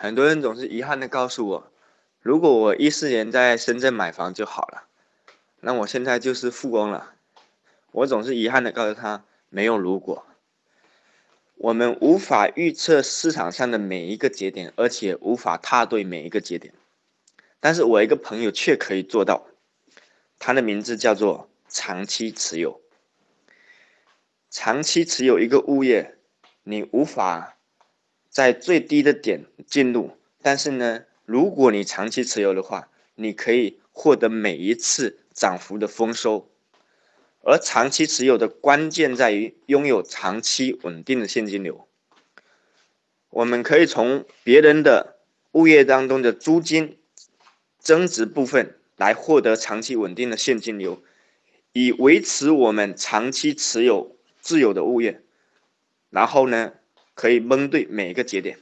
很多人总是遗憾的告诉我，如果我一四年在深圳买房就好了，那我现在就是富翁了。我总是遗憾的告诉他，没有如果。我们无法预测市场上的每一个节点，而且无法踏对每一个节点。但是我一个朋友却可以做到，他的名字叫做长期持有。长期持有一个物业，你无法在最低的点进入，但是呢，如果你长期持有的话，你可以获得每一次涨幅的丰收。而长期持有的关键在于拥有长期稳定的现金流。我们可以从别人的物业当中的租金增值部分来获得长期稳定的现金流，以维持我们长期持有自有的物业。然后呢，可以蒙对每一个节点。